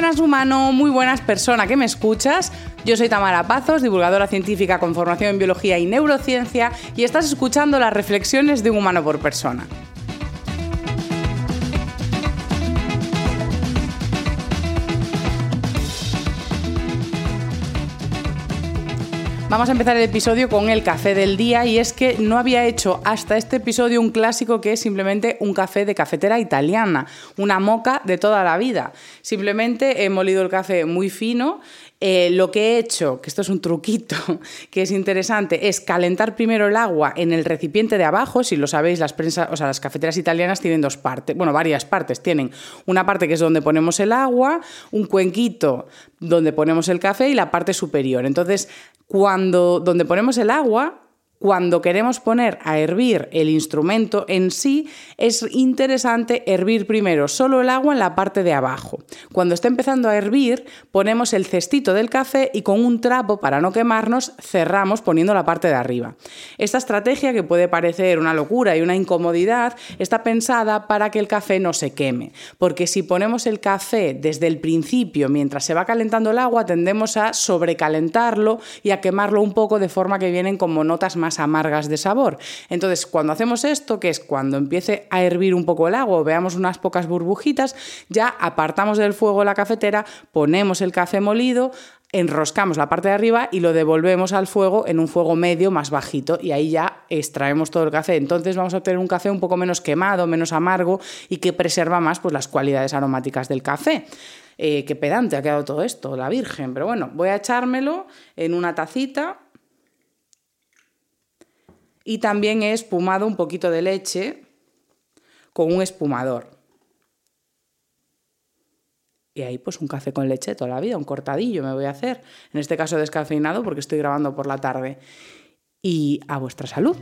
buenas humano, muy buenas persona que me escuchas. Yo soy Tamara Pazos, divulgadora científica con formación en biología y neurociencia, y estás escuchando las reflexiones de un humano por persona. Vamos a empezar el episodio con el café del día y es que no había hecho hasta este episodio un clásico que es simplemente un café de cafetera italiana, una moca de toda la vida. Simplemente he molido el café muy fino, eh, lo que he hecho, que esto es un truquito que es interesante, es calentar primero el agua en el recipiente de abajo. Si lo sabéis, las prensas, o sea, las cafeteras italianas tienen dos partes, bueno, varias partes. Tienen una parte que es donde ponemos el agua, un cuenquito donde ponemos el café y la parte superior. Entonces, cuando donde ponemos el agua, cuando queremos poner a hervir el instrumento en sí, es interesante hervir primero solo el agua en la parte de abajo. Cuando está empezando a hervir, ponemos el cestito del café y con un trapo, para no quemarnos, cerramos poniendo la parte de arriba. Esta estrategia, que puede parecer una locura y una incomodidad, está pensada para que el café no se queme. Porque si ponemos el café desde el principio, mientras se va calentando el agua, tendemos a sobrecalentarlo y a quemarlo un poco de forma que vienen como notas más amargas de sabor. Entonces, cuando hacemos esto, que es cuando empiece a hervir un poco el agua veamos unas pocas burbujitas, ya apartamos del fuego la cafetera, ponemos el café molido, enroscamos la parte de arriba y lo devolvemos al fuego en un fuego medio más bajito y ahí ya extraemos todo el café. Entonces vamos a obtener un café un poco menos quemado, menos amargo y que preserva más pues, las cualidades aromáticas del café. Eh, qué pedante ha quedado todo esto, la Virgen. Pero bueno, voy a echármelo en una tacita y también he espumado un poquito de leche con un espumador. Y ahí pues un café con leche toda la vida, un cortadillo me voy a hacer. En este caso descafeinado porque estoy grabando por la tarde. Y a vuestra salud.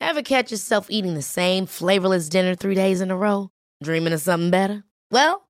Ever catch yourself eating the same flavorless dinner three days in a row? Dreaming of something better? Well,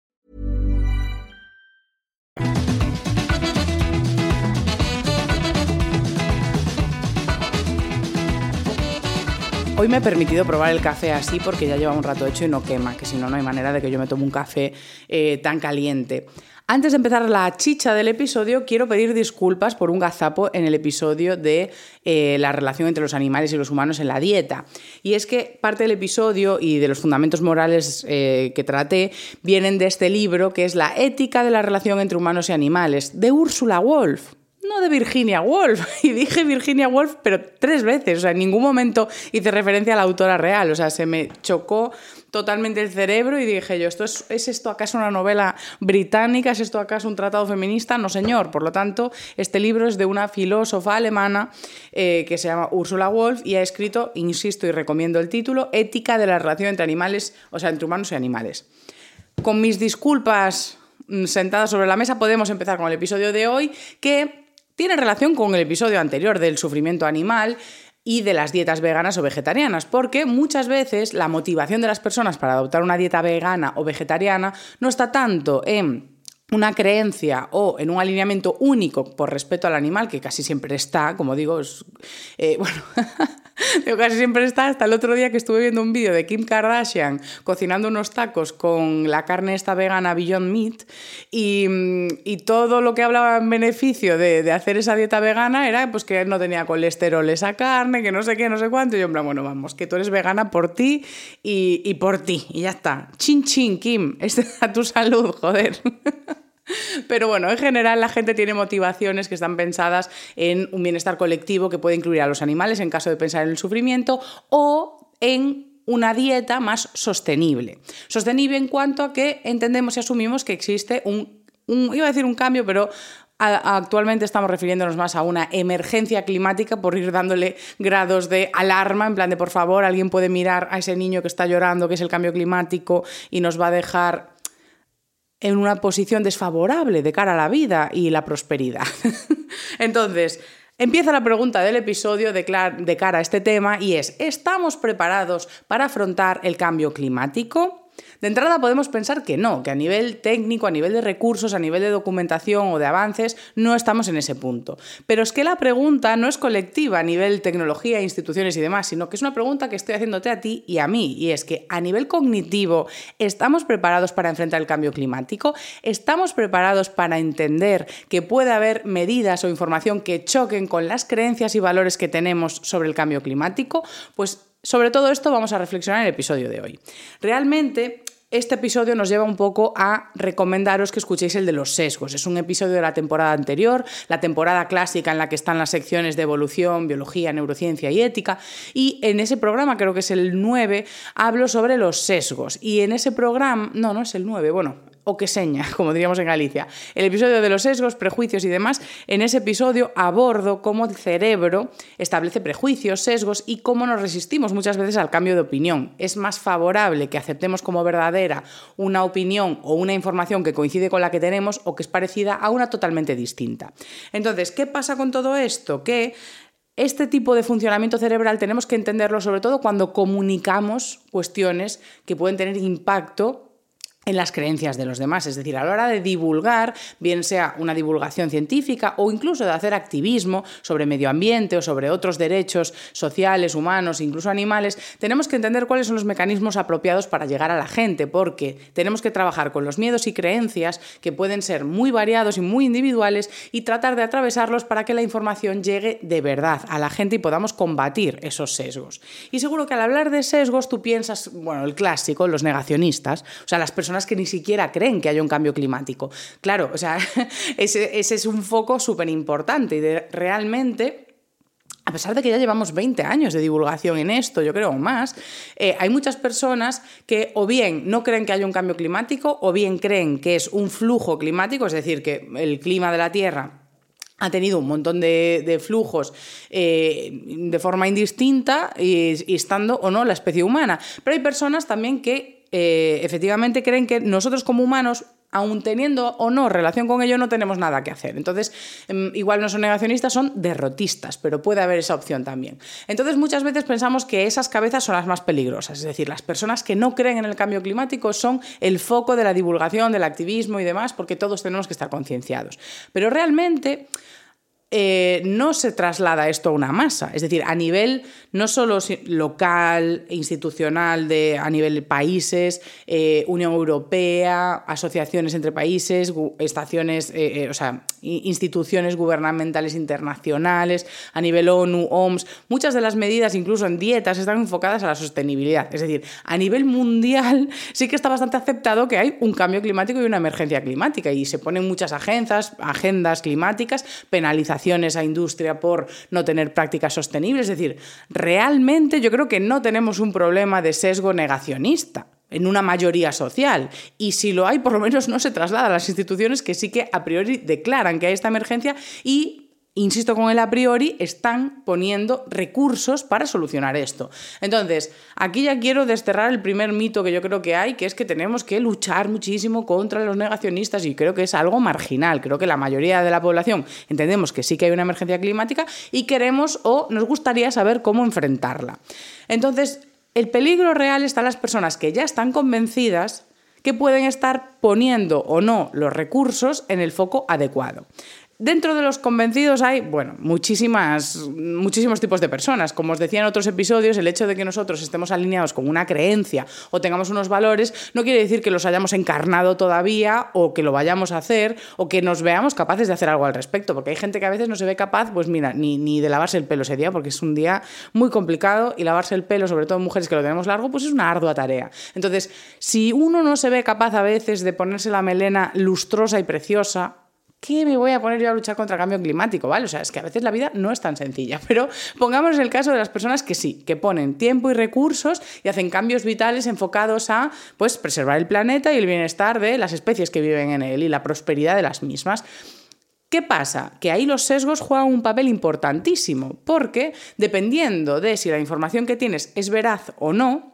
Hoy me he permitido probar el café así porque ya lleva un rato hecho y no quema, que si no, no hay manera de que yo me tome un café eh, tan caliente. Antes de empezar la chicha del episodio, quiero pedir disculpas por un gazapo en el episodio de eh, la relación entre los animales y los humanos en la dieta. Y es que parte del episodio y de los fundamentos morales eh, que traté vienen de este libro que es La ética de la relación entre humanos y animales, de Ursula Wolf no de Virginia Woolf. Y dije Virginia Woolf, pero tres veces. O sea, en ningún momento hice referencia a la autora real. O sea, se me chocó totalmente el cerebro y dije yo, ¿esto es, ¿es esto acaso una novela británica? ¿Es esto acaso un tratado feminista? No, señor. Por lo tanto, este libro es de una filósofa alemana eh, que se llama Ursula Wolf y ha escrito, insisto y recomiendo el título, Ética de la relación entre animales, o sea, entre humanos y animales. Con mis disculpas mm, sentadas sobre la mesa, podemos empezar con el episodio de hoy, que tiene relación con el episodio anterior del sufrimiento animal y de las dietas veganas o vegetarianas, porque muchas veces la motivación de las personas para adoptar una dieta vegana o vegetariana no está tanto en una creencia o en un alineamiento único por respeto al animal, que casi siempre está, como digo, es, eh, bueno, casi siempre está, hasta el otro día que estuve viendo un vídeo de Kim Kardashian cocinando unos tacos con la carne esta vegana Beyond Meat y, y todo lo que hablaba en beneficio de, de, hacer esa dieta vegana era pues que no tenía colesterol esa carne, que no sé qué, no sé cuánto, y yo en plan, bueno, vamos, que tú eres vegana por ti y, y por ti, y ya está. Chin chin, Kim, es a tu salud, joder. Pero bueno, en general la gente tiene motivaciones que están pensadas en un bienestar colectivo que puede incluir a los animales en caso de pensar en el sufrimiento o en una dieta más sostenible. Sostenible en cuanto a que entendemos y asumimos que existe un, iba a decir un cambio, pero actualmente estamos refiriéndonos más a una emergencia climática por ir dándole grados de alarma, en plan de por favor, alguien puede mirar a ese niño que está llorando, que es el cambio climático, y nos va a dejar en una posición desfavorable de cara a la vida y la prosperidad. Entonces, empieza la pregunta del episodio de, de cara a este tema y es, ¿estamos preparados para afrontar el cambio climático? De entrada podemos pensar que no, que a nivel técnico, a nivel de recursos, a nivel de documentación o de avances, no estamos en ese punto. Pero es que la pregunta no es colectiva a nivel tecnología, instituciones y demás, sino que es una pregunta que estoy haciéndote a ti y a mí. Y es que a nivel cognitivo, ¿estamos preparados para enfrentar el cambio climático? ¿Estamos preparados para entender que puede haber medidas o información que choquen con las creencias y valores que tenemos sobre el cambio climático? Pues sobre todo esto vamos a reflexionar en el episodio de hoy. Realmente este episodio nos lleva un poco a recomendaros que escuchéis el de los sesgos. Es un episodio de la temporada anterior, la temporada clásica en la que están las secciones de evolución, biología, neurociencia y ética. Y en ese programa, creo que es el 9, hablo sobre los sesgos. Y en ese programa, no, no es el 9, bueno, o que seña, como diríamos en Galicia. El episodio de los sesgos, prejuicios y demás, en ese episodio abordo cómo el cerebro establece prejuicios, sesgos y cómo nos resistimos muchas veces al cambio de opinión. Es más favorable que aceptemos como verdadera una opinión o una información que coincide con la que tenemos o que es parecida a una totalmente distinta. Entonces, ¿qué pasa con todo esto? Que este tipo de funcionamiento cerebral tenemos que entenderlo sobre todo cuando comunicamos cuestiones que pueden tener impacto en las creencias de los demás. Es decir, a la hora de divulgar, bien sea una divulgación científica o incluso de hacer activismo sobre medio ambiente o sobre otros derechos sociales, humanos, incluso animales, tenemos que entender cuáles son los mecanismos apropiados para llegar a la gente, porque tenemos que trabajar con los miedos y creencias que pueden ser muy variados y muy individuales y tratar de atravesarlos para que la información llegue de verdad a la gente y podamos combatir esos sesgos. Y seguro que al hablar de sesgos tú piensas, bueno, el clásico, los negacionistas, o sea, las personas que ni siquiera creen que haya un cambio climático. Claro, o sea, ese, es un foco súper importante y realmente a pesar de que ya llevamos 20 años de divulgación en esto, yo creo más, eh, hay muchas personas que o bien no creen que haya un cambio climático o bien creen que es un flujo climático, es decir, que el clima de la Tierra ha tenido un montón de, flujos eh, de forma indistinta y, estando o no la especie humana. Pero hay personas también que eh, efectivamente creen que nosotros como humanos aun teniendo o no relación con ello, no tenemos nada que hacer. Entonces, em, igual no son negacionistas, son derrotistas, pero puede haber esa opción también. Entonces, muchas veces pensamos que esas cabezas son las más peligrosas, es decir, las personas que no creen en el cambio climático son el foco de la divulgación, del activismo y demás, porque todos tenemos que estar concienciados. Pero realmente eh, no se traslada esto a una masa. Es decir, a nivel no solo local, institucional, de, a nivel países, eh, Unión Europea, asociaciones entre países, estaciones, eh, o sea, instituciones gubernamentales internacionales, a nivel ONU, OMS, muchas de las medidas, incluso en dietas, están enfocadas a la sostenibilidad. Es decir, a nivel mundial sí que está bastante aceptado que hay un cambio climático y una emergencia climática y se ponen muchas agendas, agendas climáticas, penalizaciones a industria por no tener prácticas sostenibles. Es decir, realmente yo creo que no tenemos un problema de sesgo negacionista en una mayoría social. Y si lo hay, por lo menos no se traslada a las instituciones que sí que a priori declaran que hay esta emergencia y insisto con el a priori, están poniendo recursos para solucionar esto. Entonces, aquí ya quiero desterrar el primer mito que yo creo que hay, que es que tenemos que luchar muchísimo contra los negacionistas y creo que es algo marginal. Creo que la mayoría de la población entendemos que sí que hay una emergencia climática y queremos o nos gustaría saber cómo enfrentarla. Entonces, el peligro real está en las personas que ya están convencidas que pueden estar poniendo o no los recursos en el foco adecuado. Dentro de los convencidos hay, bueno, muchísimas, muchísimos tipos de personas. Como os decía en otros episodios, el hecho de que nosotros estemos alineados con una creencia o tengamos unos valores no quiere decir que los hayamos encarnado todavía o que lo vayamos a hacer o que nos veamos capaces de hacer algo al respecto. Porque hay gente que a veces no se ve capaz, pues mira, ni, ni de lavarse el pelo ese día, porque es un día muy complicado y lavarse el pelo, sobre todo mujeres que lo tenemos largo, pues es una ardua tarea. Entonces, si uno no se ve capaz a veces de ponerse la melena lustrosa y preciosa, ¿qué me voy a poner yo a luchar contra el cambio climático? ¿Vale? O sea, es que a veces la vida no es tan sencilla, pero pongamos el caso de las personas que sí, que ponen tiempo y recursos y hacen cambios vitales enfocados a pues, preservar el planeta y el bienestar de las especies que viven en él y la prosperidad de las mismas. ¿Qué pasa? Que ahí los sesgos juegan un papel importantísimo, porque dependiendo de si la información que tienes es veraz o no,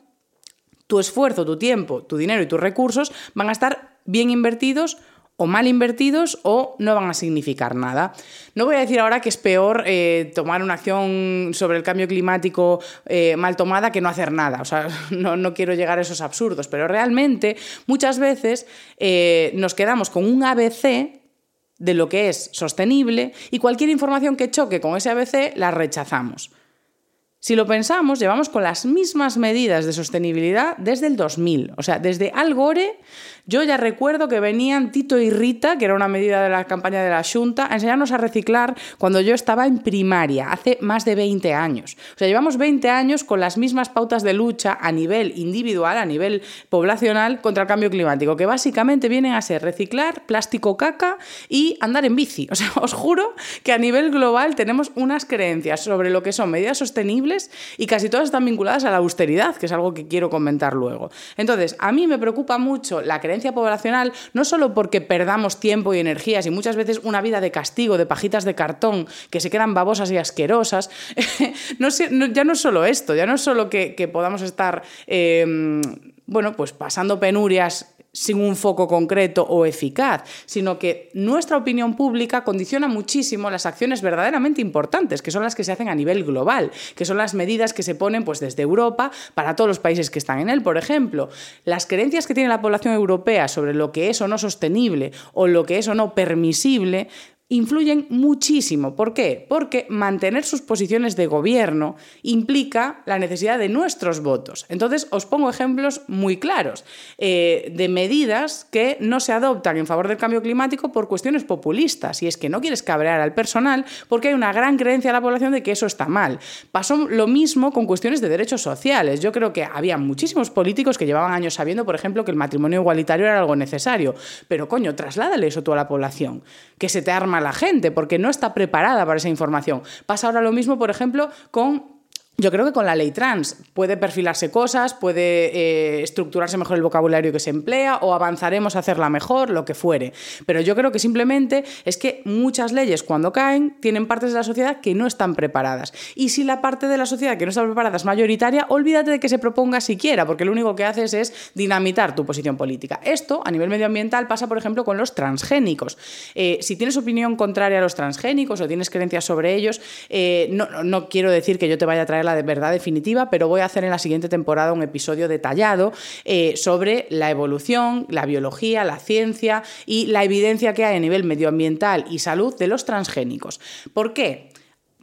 tu esfuerzo, tu tiempo, tu dinero y tus recursos van a estar bien invertidos o mal invertidos o no van a significar nada. No voy a decir ahora que es peor eh, tomar una acción sobre el cambio climático eh, mal tomada que no hacer nada. O sea, no, quiero llegar a esos absurdos, pero realmente muchas veces eh, nos quedamos con un ABC de lo que es sostenible y cualquier información que choque con ese ABC la rechazamos. Si lo pensamos, llevamos con las mismas medidas de sostenibilidad desde el 2000. O sea, desde Al Gore yo ya recuerdo que venían Tito y Rita, que era una medida de la campaña de la Junta, a enseñarnos a reciclar cuando yo estaba en primaria, hace más de 20 años. O sea, llevamos 20 años con las mismas pautas de lucha a nivel individual, a nivel poblacional, contra el cambio climático, que básicamente vienen a ser reciclar, plástico caca y andar en bici. O sea, os juro que a nivel global tenemos unas creencias sobre lo que son medidas sostenibles y casi todas están vinculadas a la austeridad, que es algo que quiero comentar luego. Entonces, a mí me preocupa mucho la creencia poblacional, no solo porque perdamos tiempo y energías y muchas veces una vida de castigo, de pajitas de cartón que se quedan babosas y asquerosas, no, ya no es solo esto, ya no es solo que, podamos estar, em, bueno, pues pasando penurias sin un foco concreto o eficaz, sino que nuestra opinión pública condiciona muchísimo las acciones verdaderamente importantes, que son las que se hacen a nivel global, que son las medidas que se ponen pues, desde Europa para todos los países que están en él. Por ejemplo, las creencias que tiene la población europea sobre lo que es o no sostenible o lo que es o no permisible influyen muchísimo. ¿Por qué? Porque mantener sus posiciones de gobierno implica la necesidad de nuestros votos. Entonces, os pongo ejemplos muy claros eh, de medidas que no se adoptan en favor del cambio climático por cuestiones populistas. Y es que no quieres cabrear al personal porque hay una gran creencia de la población de que eso está mal. Pasó lo mismo con cuestiones de derechos sociales. Yo creo que había muchísimos políticos que llevaban años sabiendo, por ejemplo, que el matrimonio igualitario era algo necesario. Pero coño, trasládale eso a toda la población. Que se te arma la gente porque no está preparada para esa información. Pasa ahora lo mismo, por ejemplo, con yo creo que con la ley trans puede perfilarse cosas, puede eh, estructurarse mejor el vocabulario que se emplea o avanzaremos a hacerla mejor, lo que fuere. Pero yo creo que simplemente es que muchas leyes cuando caen tienen partes de la sociedad que no están preparadas. Y si la parte de la sociedad que no está preparada es mayoritaria, olvídate de que se proponga siquiera, porque lo único que haces es dinamitar tu posición política. Esto a nivel medioambiental pasa, por ejemplo, con los transgénicos. Eh, si tienes opinión contraria a los transgénicos o tienes creencias sobre ellos, eh, no, no quiero decir que yo te vaya a traer la de verdad definitiva, pero voy a hacer en la siguiente temporada un episodio detallado eh, sobre la evolución, la biología, la ciencia y la evidencia que hay a nivel medioambiental y salud de los transgénicos. ¿Por qué?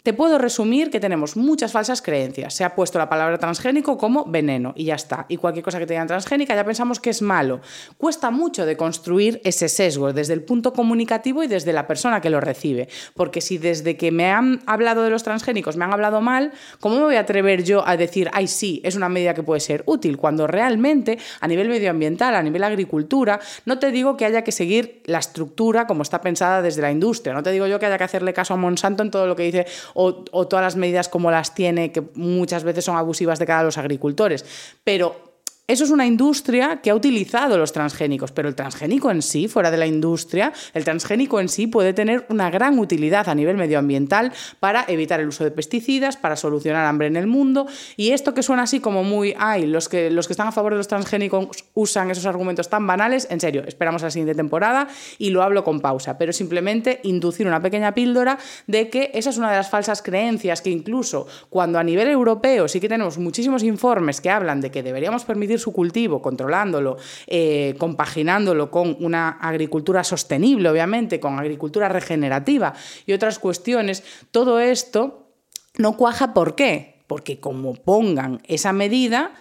Te puedo resumir que tenemos muchas falsas creencias. Se ha puesto la palabra transgénico como veneno y ya está. Y cualquier cosa que tenga transgénica ya pensamos que es malo. Cuesta mucho de construir ese sesgo desde el punto comunicativo y desde la persona que lo recibe. Porque si desde que me han hablado de los transgénicos me han hablado mal, ¿cómo me voy a atrever yo a decir, ay, sí, es una medida que puede ser útil? Cuando realmente a nivel medioambiental, a nivel agricultura, no te digo que haya que seguir la estructura como está pensada desde la industria. No te digo yo que haya que hacerle caso a Monsanto en todo lo que dice o, todas las medidas como las tiene, que muchas veces son abusivas de cara a los agricultores. Pero eso es una industria que ha utilizado los transgénicos, pero el transgénico en sí, fuera de la industria, el transgénico en sí puede tener una gran utilidad a nivel medioambiental para evitar el uso de pesticidas, para solucionar hambre en el mundo. Y esto que suena así como muy, ay, los que, los que están a favor de los transgénicos usan esos argumentos tan banales, en serio, esperamos a la siguiente temporada y lo hablo con pausa, pero simplemente inducir una pequeña píldora de que esa es una de las falsas creencias que incluso cuando a nivel europeo sí que tenemos muchísimos informes que hablan de que deberíamos permitir su cultivo, controlándolo, eh, compaginándolo con una agricultura sostenible, obviamente, con agricultura regenerativa y otras cuestiones, todo esto no cuaja. ¿Por qué? Porque como pongan esa medida,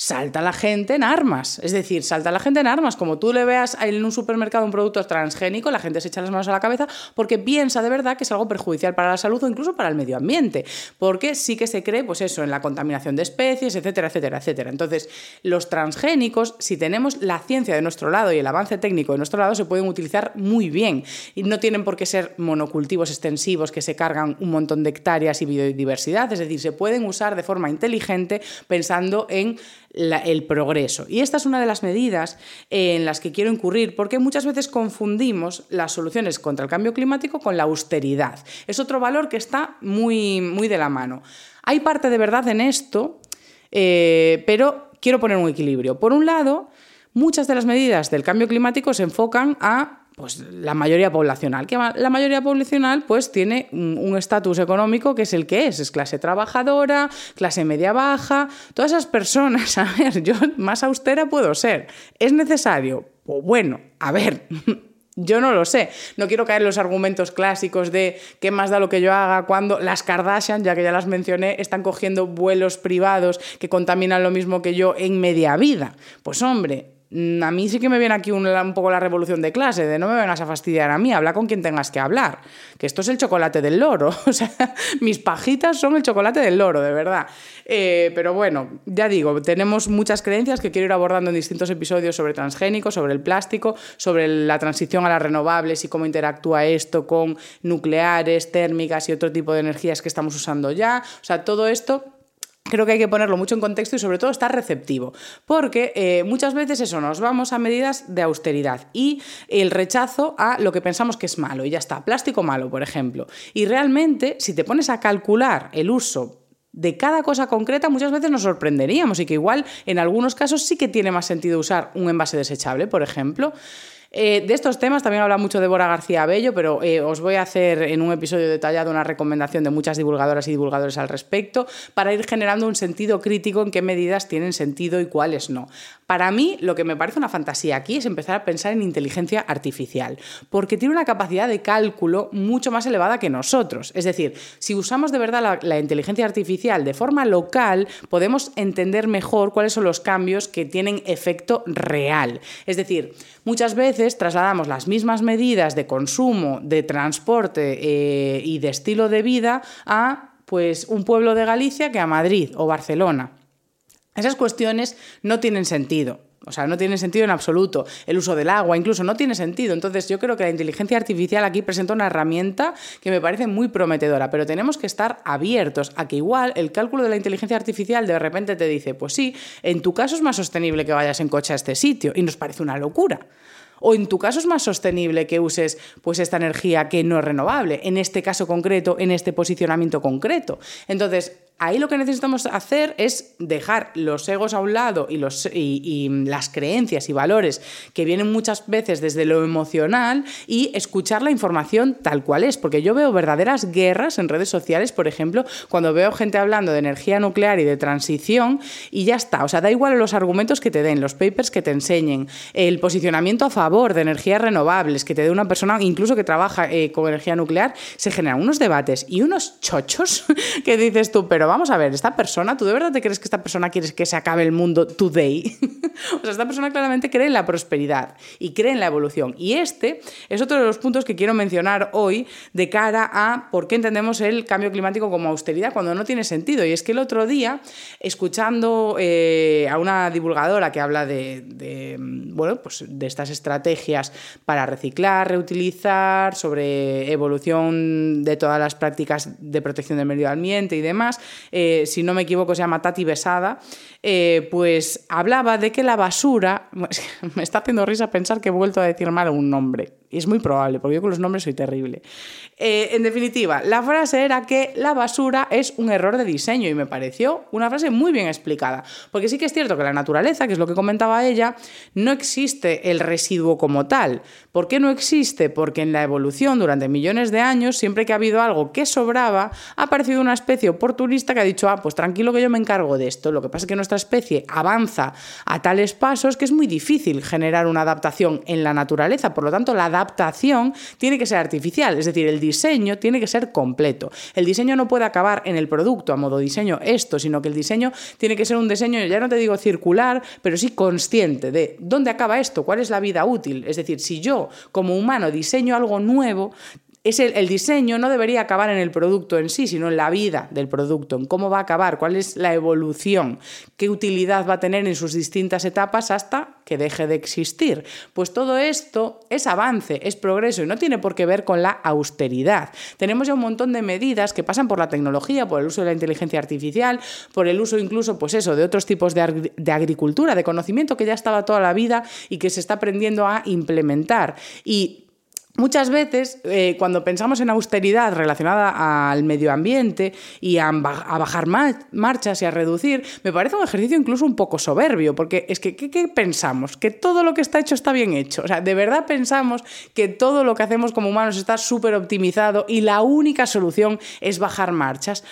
salta la gente en armas. Es decir, salta la gente en armas. Como tú le veas en un supermercado un producto transgénico, la gente se echa las manos a la cabeza porque piensa de verdad que es algo perjudicial para la salud o incluso para el medio ambiente. Porque sí que se cree, pues eso, en la contaminación de especies, etcétera, etcétera, etcétera. Entonces, los transgénicos, si tenemos la ciencia de nuestro lado y el avance técnico de nuestro lado, se pueden utilizar muy bien. Y no tienen por qué ser monocultivos extensivos que se cargan un montón de hectáreas y biodiversidad. Es decir, se pueden usar de forma inteligente pensando en el progreso. Y esta es una de las medidas en las que quiero incurrir, porque muchas veces confundimos las soluciones contra el cambio climático con la austeridad. Es otro valor que está muy, muy de la mano. Hay parte de verdad en esto, eh, pero quiero poner un equilibrio. Por un lado, muchas de las medidas del cambio climático se enfocan a pues la mayoría poblacional. Que la mayoría poblacional pues tiene un estatus económico que es el que es, es clase trabajadora, clase media baja, todas esas personas, a ver, yo más austera puedo ser. ¿Es necesario? Pues bueno, a ver, yo no lo sé. No quiero caer en los argumentos clásicos de qué más da lo que yo haga cuando las Kardashian, ya que ya las mencioné, están cogiendo vuelos privados que contaminan lo mismo que yo en media vida. Pues hombre, a mí sí que me viene aquí un, poco la revolución de clase, de no me vengas a fastidiar a mí, habla con quien tengas que hablar, que esto es el chocolate del loro, o sea, mis pajitas son el chocolate del loro, de verdad. Eh, pero bueno, ya digo, tenemos muchas creencias que quiero ir abordando en distintos episodios sobre transgénicos, sobre el plástico, sobre la transición a las renovables y cómo interactúa esto con nucleares, térmicas y otro tipo de energías que estamos usando ya, o sea, todo esto Creo que hay que ponerlo mucho en contexto y sobre todo estar receptivo, porque eh, muchas veces eso nos vamos a medidas de austeridad y el rechazo a lo que pensamos que es malo y ya está, plástico malo, por ejemplo. Y realmente, si te pones a calcular el uso de cada cosa concreta muchas veces nos sorprenderíamos y que igual en algunos casos sí que tiene más sentido usar un envase desechable, por ejemplo. Eh, de estos temas también habla mucho Débora García Bello, pero eh, os voy a hacer en un episodio detallado una recomendación de muchas divulgadoras y divulgadores al respecto para ir generando un sentido crítico en qué medidas tienen sentido y cuáles no. Para mí, lo que me parece una fantasía aquí es empezar a pensar en inteligencia artificial, porque tiene una capacidad de cálculo mucho más elevada que nosotros. Es decir, si usamos de verdad la, inteligencia artificial de forma local, podemos entender mejor cuáles son los cambios que tienen efecto real. Es decir, muchas veces trasladamos las mismas medidas de consumo, de transporte eh, y de estilo de vida a pues, un pueblo de Galicia que a Madrid o Barcelona. Esas cuestiones no tienen sentido. O sea, no tiene sentido en absoluto. El uso del agua incluso no tiene sentido. Entonces yo creo que la inteligencia artificial aquí presenta una herramienta que me parece muy prometedora, pero tenemos que estar abiertos a que igual el cálculo de la inteligencia artificial de repente te dice, pues sí, en tu caso es más sostenible que vayas en coche a este sitio y nos parece una locura. O en tu caso es más sostenible que uses pues esta energía que no es renovable, en este caso concreto, en este posicionamiento concreto. Entonces, ahí lo que necesitamos hacer es dejar los egos a un lado y, los, y, las creencias y valores que vienen muchas veces desde lo emocional y escuchar la información tal cual es. Porque yo veo verdaderas guerras en redes sociales, por ejemplo, cuando veo gente hablando de energía nuclear y de transición y ya está. O sea, da igual los argumentos que te den, los papers que te enseñen, el posicionamiento a favor de energías renovables que te dé una persona, incluso que trabaja eh, con energía nuclear, se generan unos debates y unos chochos que dices tú, pero vamos a ver, esta persona, ¿tú de verdad te crees que esta persona quiere que se acabe el mundo today? o sea, esta persona claramente cree en la prosperidad y cree en la evolución. Y este es otro de los puntos que quiero mencionar hoy de cara a por qué entendemos el cambio climático como austeridad cuando no tiene sentido. Y es que el otro día, escuchando eh, a una divulgadora que habla de, bueno, pues de estas estrategias para reciclar, reutilizar, sobre evolución de todas las prácticas de protección del medio ambiente y demás, eh, si no me equivoco se llama Tati Besada, eh, pues hablaba de que la basura, me está haciendo risa pensar que he vuelto a decir mal un nombre, y es muy probable, porque yo con los nombres soy terrible. Eh, en definitiva, la frase era que la basura es un error de diseño y me pareció una frase muy bien explicada, porque sí que es cierto que la naturaleza, que es lo que comentaba ella, no existe el residuo como tal. ¿Por qué no existe? Porque en la evolución durante millones de años, siempre que ha habido algo que sobraba, ha aparecido una especie oportunista que ha dicho, ah, pues tranquilo que yo me encargo de esto. Lo que pasa es que especie avanza a tales pasos que es muy difícil generar una adaptación en la naturaleza. Por lo tanto, la adaptación tiene que ser artificial, es decir, el diseño tiene que ser completo. El diseño no puede acabar en el producto a modo diseño esto, sino que el diseño tiene que ser un diseño, ya no te digo circular, pero sí consciente de dónde acaba esto, cuál es la vida útil. Es decir, si yo como humano diseño algo nuevo, es el, diseño no debería acabar en el producto en sí, sino en la vida del producto, en cómo va a acabar, cuál es la evolución, qué utilidad va a tener en sus distintas etapas hasta que deje de existir. Pues todo esto es avance, es progreso y no tiene por qué ver con la austeridad. Tenemos ya un montón de medidas que pasan por la tecnología, por el uso de la inteligencia artificial, por el uso incluso, pues eso, de otros tipos de, de agricultura, de conocimiento que ya estaba toda la vida y que se está aprendiendo a implementar. Y Muchas veces, eh, cuando pensamos en austeridad relacionada al medio ambiente y a, bajar marchas y a reducir, me parece un ejercicio incluso un poco soberbio, porque es que, ¿qué, pensamos? Que todo lo que está hecho está bien hecho. O sea, ¿de verdad pensamos que todo lo que hacemos como humanos está súper optimizado y la única solución es bajar marchas?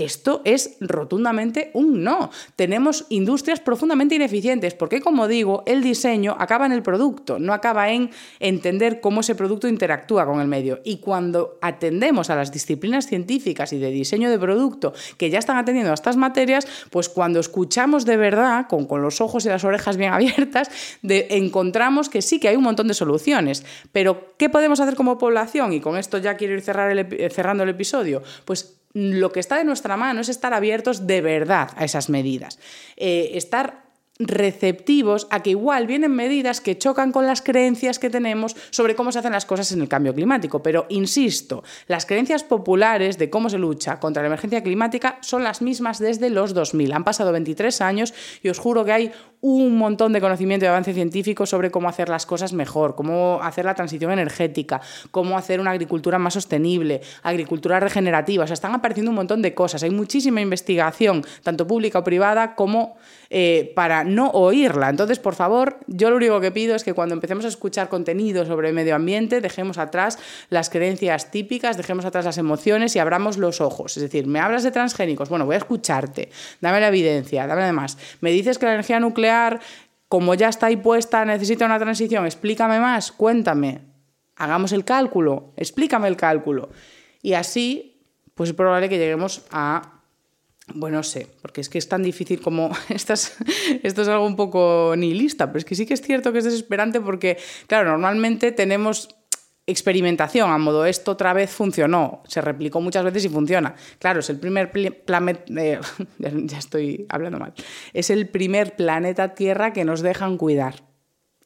Esto es rotundamente un no. Tenemos industrias profundamente ineficientes porque, como digo, el diseño acaba en el producto, no acaba en entender cómo ese producto interactúa con el medio. Y cuando atendemos a las disciplinas científicas y de diseño de producto que ya están atendiendo a estas materias, pues cuando escuchamos de verdad, con, los ojos y las orejas bien abiertas, encontramos que sí que hay un montón de soluciones. Pero, ¿qué podemos hacer como población? Y con esto ya quiero ir el, cerrando el episodio. Pues lo que está de nuestra mano es estar abiertos de verdad a esas medidas. Eh, estar receptivos a que igual vienen medidas que chocan con las creencias que tenemos sobre cómo se hacen las cosas en el cambio climático. Pero, insisto, las creencias populares de cómo se lucha contra la emergencia climática son las mismas desde los 2000. Han pasado 23 años y os juro que hay un montón de conocimiento y avance científico sobre cómo hacer las cosas mejor, cómo hacer la transición energética, cómo hacer una agricultura más sostenible, agricultura regenerativa. O sea, están apareciendo un montón de cosas. Hay muchísima investigación, tanto pública o privada, como eh, para no oírla. Entonces, por favor, yo lo único que pido es que cuando empecemos a escuchar contenido sobre medio ambiente, dejemos atrás las creencias típicas, dejemos atrás las emociones y abramos los ojos. Es decir, me hablas de transgénicos, bueno, voy a escucharte, dame la evidencia, dame además. Me dices que la energía nuclear como ya está ahí puesta, necesita una transición, explícame más, cuéntame, hagamos el cálculo, explícame el cálculo. Y así, pues es probable que lleguemos a bueno, no sé, porque es que es tan difícil como. esto es algo un poco nihilista, pero es que sí que es cierto que es desesperante porque, claro, normalmente tenemos experimentación, a modo esto otra vez funcionó, se replicó muchas veces y funciona. Claro, es el primer planeta, eh, ya estoy hablando mal, es el primer planeta Tierra que nos dejan cuidar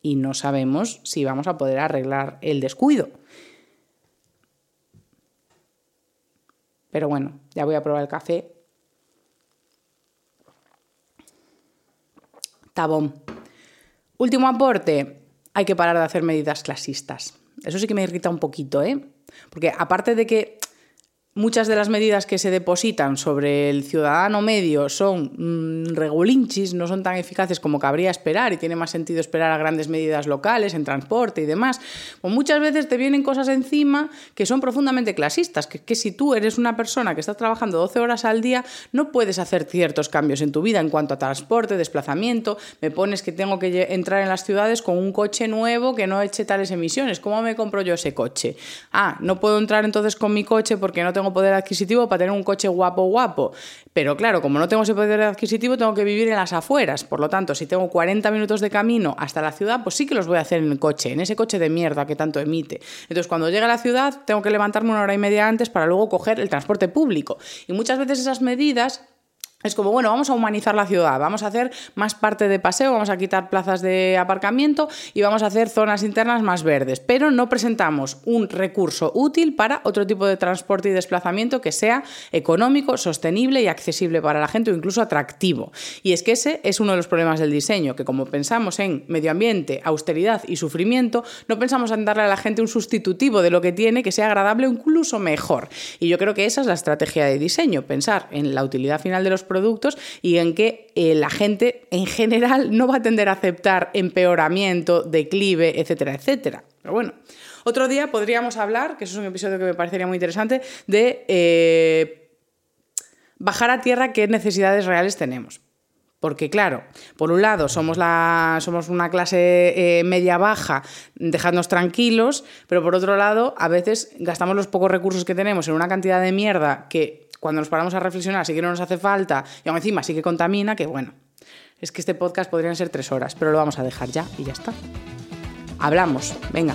y no sabemos si vamos a poder arreglar el descuido. Pero bueno, ya voy a probar el café. Tabón. Último aporte, hay que parar de hacer medidas clasistas. Eso sí que me irrita un poquito, ¿eh? Porque aparte de que muchas de las medidas que se depositan sobre el ciudadano medio son mm, regulinchis, no son tan eficaces como cabría esperar y tiene más sentido esperar a grandes medidas locales en transporte y demás, pues muchas veces te vienen cosas encima que son profundamente clasistas, que, que si tú eres una persona que está trabajando 12 horas al día, no puedes hacer ciertos cambios en tu vida en cuanto a transporte, desplazamiento, me pones que tengo que entrar en las ciudades con un coche nuevo que no eche tales emisiones, ¿cómo me compro yo ese coche? Ah, no puedo entrar entonces con mi coche porque no tengo poder adquisitivo para tener un coche guapo, guapo. Pero claro, como no tengo ese poder adquisitivo, tengo que vivir en las afueras. Por lo tanto, si tengo 40 minutos de camino hasta la ciudad, pues sí que los voy a hacer en el coche, en ese coche de mierda que tanto emite. Entonces, cuando llegue a la ciudad, tengo que levantarme una hora y media antes para luego coger el transporte público. Y muchas veces esas medidas Es como, bueno, vamos a humanizar la ciudad, vamos a hacer más parte de paseo, vamos a quitar plazas de aparcamiento y vamos a hacer zonas internas más verdes, pero no presentamos un recurso útil para otro tipo de transporte y desplazamiento que sea económico, sostenible y accesible para la gente o incluso atractivo. Y es que ese es uno de los problemas del diseño, que como pensamos en medio ambiente, austeridad y sufrimiento, no pensamos en darle a la gente un sustitutivo de lo que tiene que sea agradable o incluso mejor. Y yo creo que esa es la estrategia de diseño, pensar en la utilidad final de los productos y en que eh, la gente en general no va a tender a aceptar empeoramiento, declive, etcétera, etcétera. Pero bueno, otro día podríamos hablar, que eso es un episodio que me parecería muy interesante, de eh, bajar a tierra qué necesidades reales tenemos. Porque claro, por un lado somos, la, somos una clase eh, media-baja, dejadnos tranquilos, pero por otro lado a veces gastamos los pocos recursos que tenemos en una cantidad de mierda que cuando nos paramos a reflexionar sí que no nos hace falta y aún encima sí que contamina, que bueno, es que este podcast podrían ser tres horas, pero lo vamos a dejar ya y ya está. Hablamos, venga.